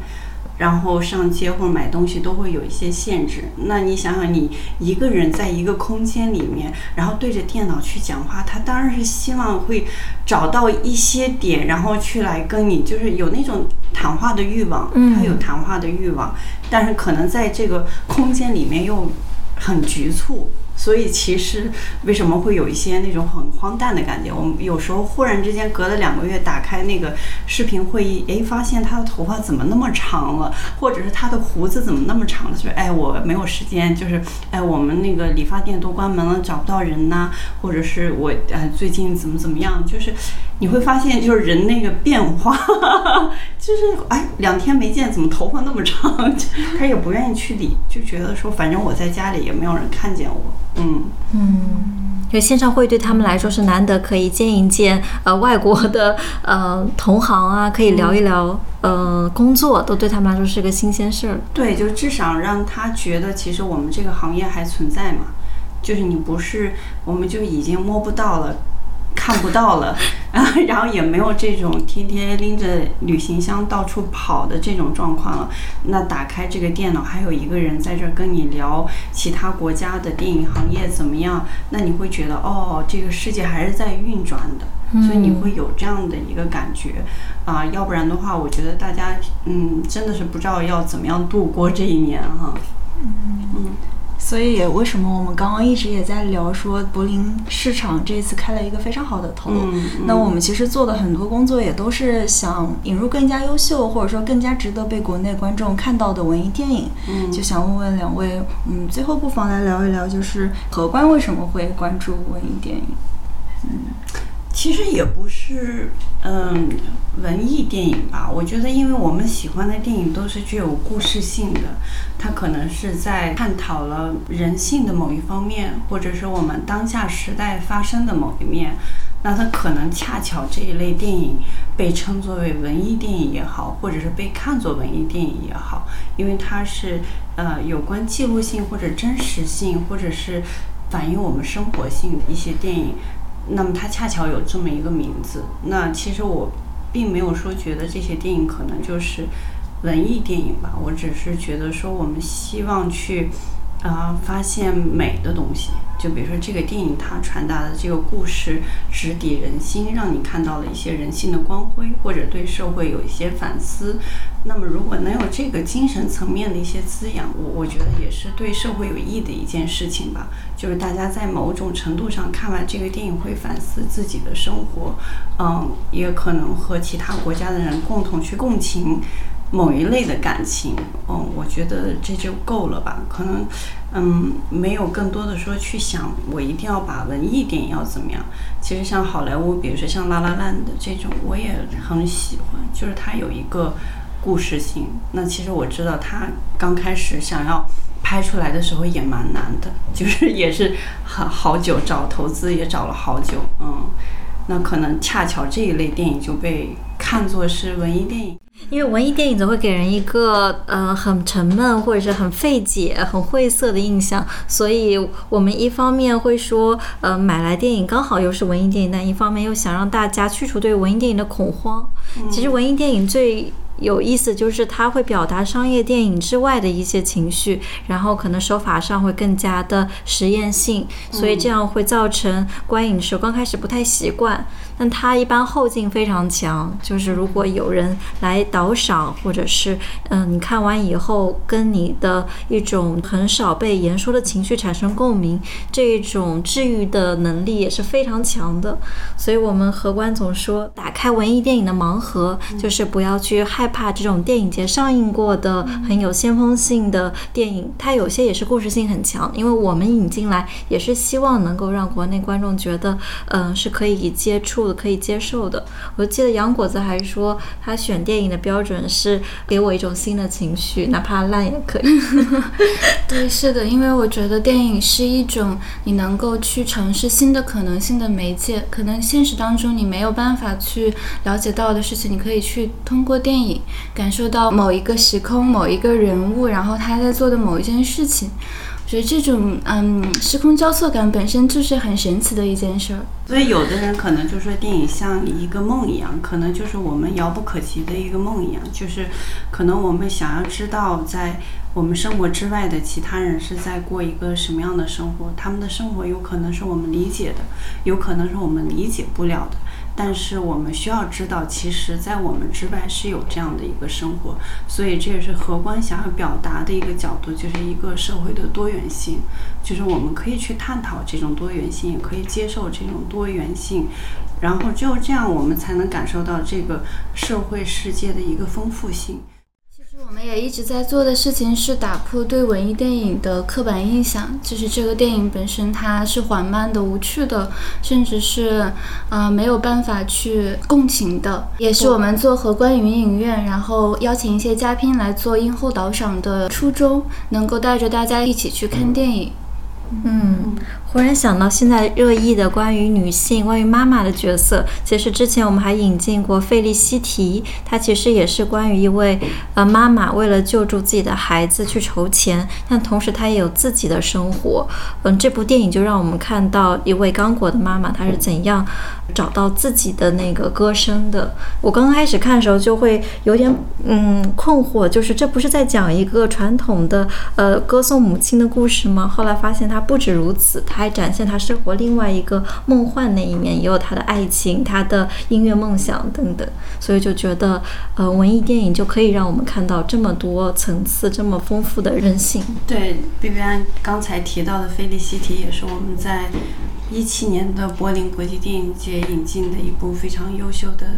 然后上街或者买东西都会有一些限制。那你想想，你一个人在一个空间里面，然后对着电脑去讲话，他当然是希望会找到一些点，然后去来跟你，就是有那种谈话的欲望，他有谈话的欲望，但是可能在这个空间里面又很局促。所以其实为什么会有一些那种很荒诞的感觉？我们有时候忽然之间隔了两个月打开那个视频会议，诶，发现他的头发怎么那么长了，或者是他的胡子怎么那么长了？就是哎，我没有时间，就是哎，我们那个理发店都关门了，找不到人呐、或者是我呃最近怎么怎么样？就是你会发现，就是人那个变化，就是哎，两天没见，怎么头发那么长？<laughs> 他也不愿意去理，就觉得说，反正我在家里也没有人看见我。嗯，嗯。就线上会对他们来说是难得可以见一见呃外国的 <laughs> 呃同行啊，可以聊一聊呃工作，都对他们来说是个新鲜事儿。对，就至少让他觉得其实我们这个行业还存在嘛，就是你不是我们就已经摸不到了。看不到了，啊，<laughs> 然后也没有这种天天拎着旅行箱到处跑的这种状况了。那打开这个电脑，还有一个人在这儿跟你聊其他国家的电影行业怎么样，那你会觉得哦，这个世界还是在运转的，所以你会有这样的一个感觉啊。要不然的话，我觉得大家嗯，真的是不知道要怎么样度过这一年哈。嗯。所以也为什么我们刚刚一直也在聊说柏林市场这次开了一个非常好的头。嗯那我们其实做的很多工作也都是想引入更加优秀或者说更加值得被国内观众看到的文艺电影。嗯就想问问两位，嗯，最后不妨来聊一聊，就是荷官为什么会关注文艺电影？其实也不是，嗯，文艺电影吧。我觉得，因为我们喜欢的电影都是具有故事性的，它可能是在探讨了人性的某一方面，或者是我们当下时代发生的某一面。那它可能恰巧这一类电影被称作为文艺电影也好，或者是被看作文艺电影也好，因为它是呃有关记录性或者真实性，或者是反映我们生活性的一些电影。那么它恰巧有这么一个名字。那其实我并没有说觉得这些电影可能就是文艺电影吧，我只是觉得说我们希望去啊、发现美的东西。就比如说这个电影它传达的这个故事直抵人心，让你看到了一些人性的光辉，或者对社会有一些反思。那么如果能有这个精神层面的一些滋养，我我觉得也是对社会有益的一件事情吧。就是大家在某种程度上看完这个电影会反思自己的生活，嗯，也可能和其他国家的人共同去共情某一类的感情，嗯，我觉得这就够了吧。可能，嗯，没有更多的说去想我一定要把文艺电影要怎么样。其实像好莱坞，比如说像《拉拉烂》的这种，我也很喜欢，就是它有一个故事性。那其实我知道他刚开始想要拍出来的时候也蛮难的，就是也是很好久找投资也找了好久，嗯。那可能恰巧这一类电影就被看作是文艺电影。因为文艺电影总会给人一个呃很沉闷或者是很费解、很晦涩的印象，所以我们一方面会说，呃，买来电影刚好又是文艺电影，但一方面又想让大家去除对文艺电影的恐慌。其实文艺电影最有意思就是它会表达商业电影之外的一些情绪，然后可能手法上会更加的实验性，所以这样会造成观影时候刚开始不太习惯。但它一般后劲非常强，就是如果有人来导赏，或者是嗯、你看完以后跟你的一种很少被言说的情绪产生共鸣，这种治愈的能力也是非常强的。所以我们荷官总说，打开文艺电影的盲盒，就是不要去害怕这种电影节上映过的很有先锋性的电影，它有些也是故事性很强，因为我们引进来也是希望能够让国内观众觉得，嗯、是可以接触可以接受的。我记得杨果子还说，他选电影的标准是给我一种新的情绪，哪怕烂也可以。<laughs> 对，是的，因为我觉得电影是一种你能够去尝试新的可能性的媒介，可能现实当中你没有办法去了解到的事情，你可以去通过电影感受到某一个时空、某一个人物，然后他在做的某一件事情。所以这种嗯时空交错感本身就是很神奇的一件事儿。所以有的人可能就说电影像一个梦一样，可能就是我们遥不可及的一个梦一样，就是可能我们想要知道在我们生活之外的其他人是在过一个什么样的生活，他们的生活有可能是我们理解的，有可能是我们理解不了的。但是我们需要知道，其实，在我们之外是有这样的一个生活，所以这也是荷官想要表达的一个角度，就是一个社会的多元性，就是我们可以去探讨这种多元性，也可以接受这种多元性，然后只有这样，我们才能感受到这个社会世界的一个丰富性。其实我们也一直在做的事情是打破对文艺电影的刻板印象，就是这个电影本身它是缓慢的、无趣的，甚至是呃没有办法去共情的，也是我们做和观云影院，然后邀请一些嘉宾来做映后导赏的初衷，能够带着大家一起去看电影。嗯，忽然想到，现在热议的关于女性、关于妈妈的角色，其实之前我们还引进过费利西提，她其实也是关于一位呃妈妈为了救助自己的孩子去筹钱，但同时她也有自己的生活。嗯，这部电影就让我们看到一位刚果的妈妈，她是怎样找到自己的那个歌声的。我刚开始看的时候就会有点嗯困惑，就是这不是在讲一个传统的呃歌颂母亲的故事吗？后来发现它不止如此，它还展现他生活另外一个梦幻那一面，也有他的爱情、他的音乐梦想等等。所以就觉得呃文艺电影就可以让我们看到这么多层次、这么丰富的人性。对，，B B 安刚才提到的《菲利西提》也是我们在一七年的柏林国际电影节引进的一部非常优秀的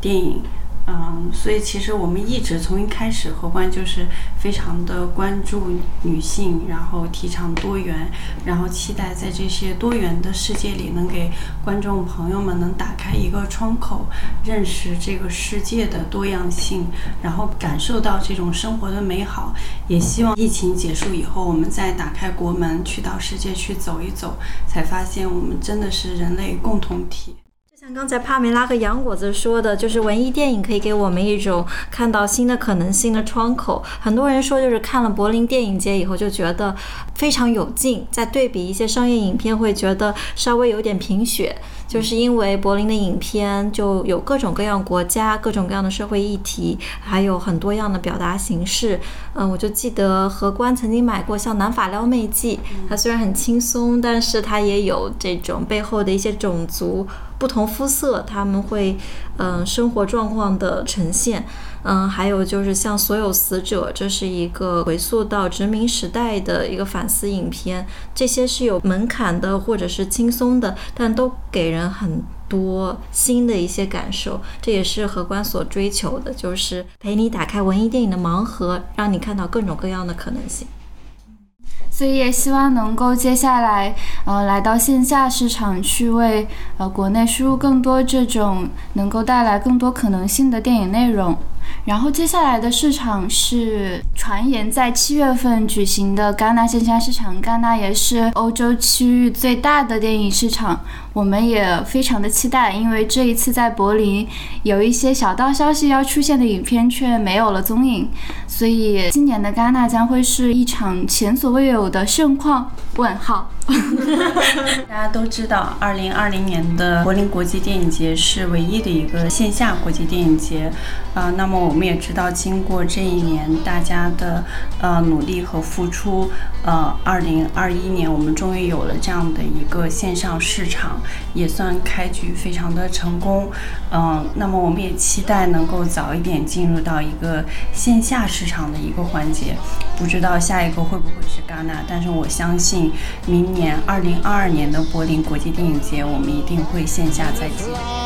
电影。嗯，所以其实我们一直从一开始，荷官就是非常的关注女性，然后提倡多元，然后期待在这些多元的世界里，能给观众朋友们能打开一个窗口，认识这个世界的多样性，然后感受到这种生活的美好。也希望疫情结束以后，我们再打开国门，去到世界去走一走，才发现我们真的是人类共同体。像刚才帕梅拉和杨果子说的，就是文艺电影可以给我们一种看到新的可能性的窗口。很多人说，就是看了柏林电影节以后就觉得非常有劲，再对比一些商业影片会觉得稍微有点贫血，就是因为柏林的影片就有各种各样国家、各种各样的社会议题，还有很多样的表达形式。嗯，我就记得荷官曾经买过像《南法撩妹记》，它虽然很轻松，但是它也有这种背后的一些种族。不同肤色，他们会，嗯，生活状况的呈现，嗯，还有就是像所有死者，这是一个回溯到殖民时代的一个反思影片，这些是有门槛的或者是轻松的，但都给人很多新的一些感受，这也是荷官所追求的，就是陪你打开文艺电影的盲盒，让你看到各种各样的可能性。所以也希望能够接下来，呃，来到线下市场去为呃国内输入更多这种能够带来更多可能性的电影内容。然后接下来的市场是传言在七月份举行的戛纳线下市场，戛纳也是欧洲区域最大的电影市场，我们也非常的期待，因为这一次在柏林有一些小道消息要出现的影片却没有了踪影，所以今年的戛纳将会是一场前所未有的盛况。问号。<laughs> 大家都知道，二零二零年的柏林国际电影节是唯一的一个线下国际电影节，啊，那么我们也知道，经过这一年大家的呃努力和付出，呃，二零二一年我们终于有了这样的一个线上市场，也算开局非常的成功，嗯，那么我们也期待能够早一点进入到一个线下市场的一个环节，不知道下一个会不会是戛纳，但是我相信明。年二零二二年的柏林国际电影节，我们一定会线下再见。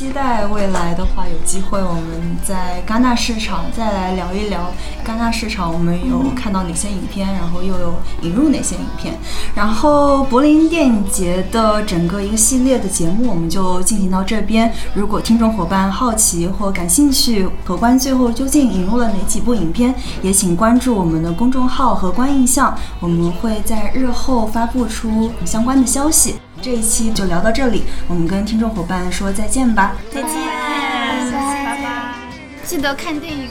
期待未来的话，有机会我们在戛纳市场再来聊一聊戛纳市场，我们有看到哪些影片，然后又有引入哪些影片。然后柏林电影节的整个一个系列的节目，我们就进行到这边。如果听众伙伴好奇或感兴趣，荷官最后究竟引入了哪几部影片，也请关注我们的公众号“荷官印象”，我们会在日后发布出相关的消息。这一期就聊到这里，我们跟听众伙伴说再见吧，再见，拜拜，记得看电影